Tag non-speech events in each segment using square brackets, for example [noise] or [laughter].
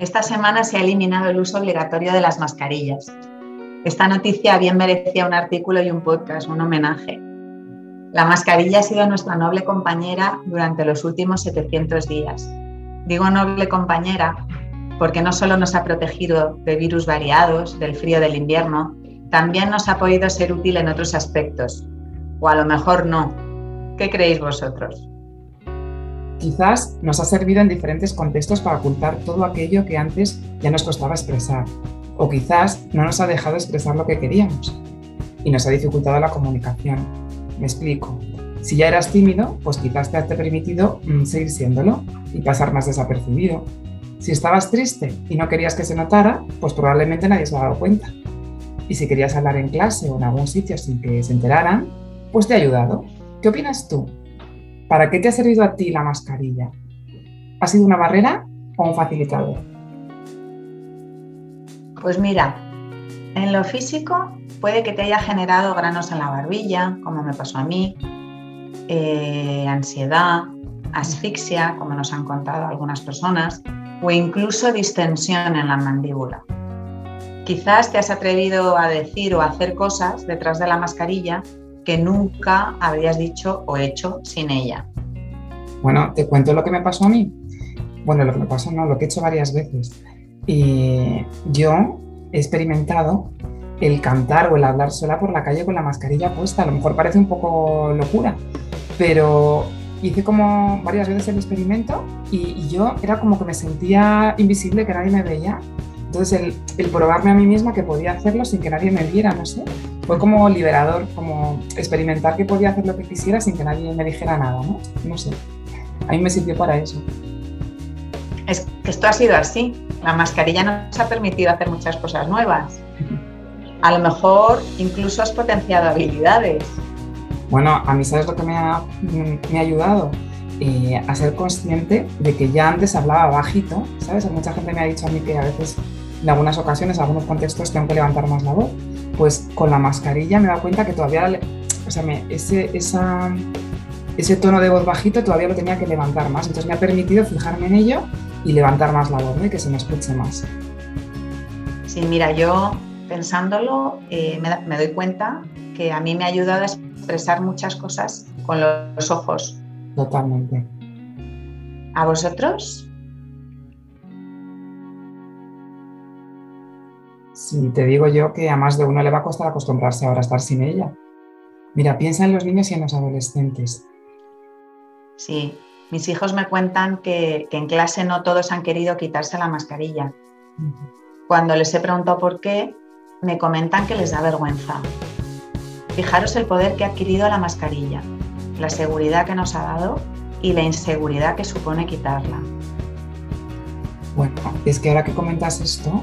Esta semana se ha eliminado el uso obligatorio de las mascarillas. Esta noticia bien merecía un artículo y un podcast, un homenaje. La mascarilla ha sido nuestra noble compañera durante los últimos 700 días. Digo noble compañera porque no solo nos ha protegido de virus variados, del frío del invierno, también nos ha podido ser útil en otros aspectos. O a lo mejor no. ¿Qué creéis vosotros? Quizás nos ha servido en diferentes contextos para ocultar todo aquello que antes ya nos costaba expresar. O quizás no nos ha dejado expresar lo que queríamos y nos ha dificultado la comunicación. Me explico. Si ya eras tímido, pues quizás te ha permitido mm, seguir siéndolo y pasar más desapercibido. Si estabas triste y no querías que se notara, pues probablemente nadie se ha dado cuenta. Y si querías hablar en clase o en algún sitio sin que se enteraran, pues te ha ayudado. ¿Qué opinas tú? ¿Para qué te ha servido a ti la mascarilla? ¿Ha sido una barrera o un facilitador? Pues mira, en lo físico puede que te haya generado granos en la barbilla, como me pasó a mí, eh, ansiedad, asfixia, como nos han contado algunas personas, o incluso distensión en la mandíbula. Quizás te has atrevido a decir o a hacer cosas detrás de la mascarilla que nunca habrías dicho o hecho sin ella. Bueno, te cuento lo que me pasó a mí. Bueno, lo que me pasó no, lo que he hecho varias veces. Y yo he experimentado el cantar o el hablar sola por la calle con la mascarilla puesta. A lo mejor parece un poco locura, pero hice como varias veces el experimento y, yo era como que me sentía invisible, que nadie me veía. Entonces el, el, probarme a mí misma que podía hacerlo sin que nadie me viera, no sé fue como liberador, como experimentar que podía hacer lo que quisiera sin que nadie me dijera nada, ¿no? No sé. A mí me sirvió para eso. Es que esto ha sido así. La mascarilla nos ha permitido hacer muchas cosas nuevas. [laughs] A lo mejor incluso has potenciado habilidades. Bueno, a mí sabes lo que me ha, me ha ayudado eh, a ser consciente de que ya antes hablaba bajito, ¿sabes? Mucha gente me ha dicho a mí que a veces, en algunas ocasiones, en algunos contextos, tengo que levantar más la voz pues con la mascarilla me da cuenta que todavía, o sea, ese, ese tono de voz bajito todavía lo tenía que levantar más. Entonces me ha permitido fijarme en ello y levantar más la voz y que se me escuche más. Sí, mira, yo pensándolo eh, me, me, doy cuenta que a mí me ha ayudado a expresar muchas cosas con los ojos. Totalmente. ¿A vosotros? Sí, te digo yo que a más de uno le va a costar acostumbrarse ahora a estar sin ella. Mira, piensa en los niños y en los adolescentes. Sí, mis hijos me cuentan que, en clase no todos han querido quitarse la mascarilla. Cuando les he preguntado por qué, me comentan que les da vergüenza. Fijaros el poder que ha adquirido la mascarilla, la seguridad que nos ha dado y la inseguridad que supone quitarla. Bueno, es que ahora que comentas esto,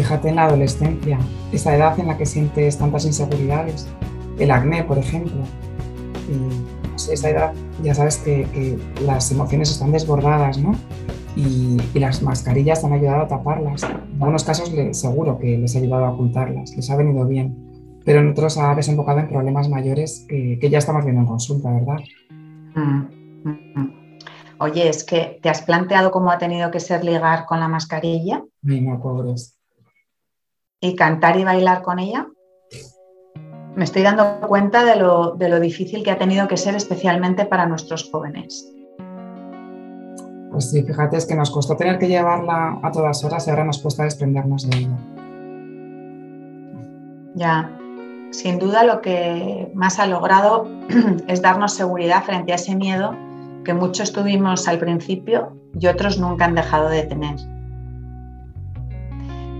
Fíjate en la adolescencia, esa edad en la que sientes tantas inseguridades, el acné, por ejemplo. Y, esa edad ya sabes que, las emociones están desbordadas, ¿no? Y, las mascarillas han ayudado a taparlas. En algunos casos seguro que les ha ayudado a ocultarlas, les ha venido bien, pero en otros ha desembocado en problemas mayores que, ya estamos viendo en consulta, ¿verdad? Mm, mm, mm. Oye, es que te has planteado cómo ha tenido que ser ligar con la mascarilla. Ay, no, pobres y cantar y bailar con ella, me estoy dando cuenta de lo, difícil que ha tenido que ser especialmente para nuestros jóvenes. Pues sí, fíjate, es que nos costó tener que llevarla a todas horas y ahora nos cuesta desprendernos de ella. Ya, sin duda lo que más ha logrado [clears throat] es darnos seguridad frente a ese miedo que muchos tuvimos al principio y otros nunca han dejado de tener.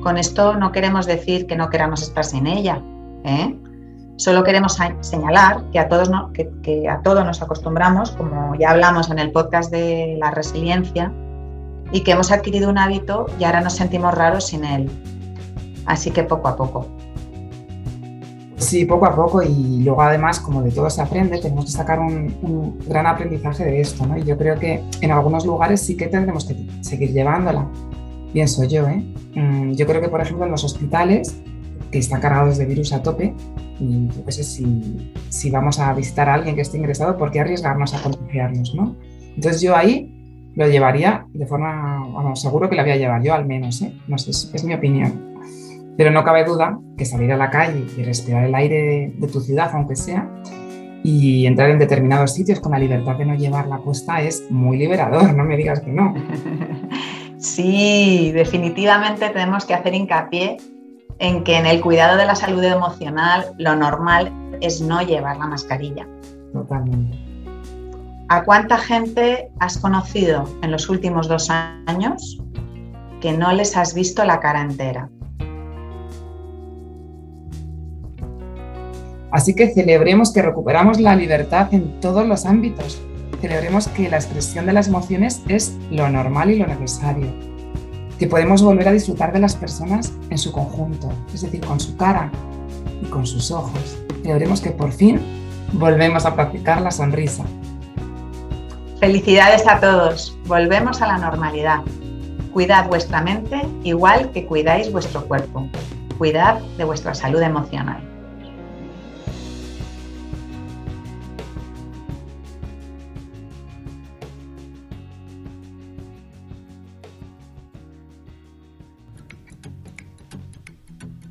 Con esto no queremos decir que no queramos estar sin ella, ¿eh? Solo queremos señalar que a, todos que, a todo nos acostumbramos, como ya hablamos en el podcast de la resiliencia, y que hemos adquirido un hábito y ahora nos sentimos raros sin él. Así que poco a poco. Sí, poco a poco y luego además, como de todo se aprende, tenemos que sacar un, gran aprendizaje de esto, ¿no? Y yo creo que en algunos lugares sí que tendremos que seguir llevándola, pienso yo, ¿eh? Mm, yo creo que, por ejemplo, en los hospitales, que están cargados de virus a tope, y yo qué sé, si, si vamos a visitar a alguien que esté ingresado, ¿por qué arriesgarnos a contagiarnos, no? Entonces yo ahí lo llevaría de forma, vamos, seguro que la voy a llevar yo al menos, ¿eh? No sé, es mi opinión. Pero no cabe duda que salir a la calle y respirar el aire de, tu ciudad, aunque sea, y entrar en determinados sitios con la libertad de no llevar la puesta es muy liberador, no me digas que no. [laughs] Sí, definitivamente tenemos que hacer hincapié en que en el cuidado de la salud emocional lo normal es no llevar la mascarilla. Totalmente. ¿A cuánta gente has conocido en los últimos dos años que no les has visto la cara entera? Así que celebremos que recuperamos la libertad en todos los ámbitos. Celebremos que la expresión de las emociones es lo normal y lo necesario. Que podemos volver a disfrutar de las personas en su conjunto, es decir, con su cara y con sus ojos. Celebremos que por fin volvemos a practicar la sonrisa. Felicidades a todos. Volvemos a la normalidad. Cuidad vuestra mente igual que cuidáis vuestro cuerpo. Cuidad de vuestra salud emocional.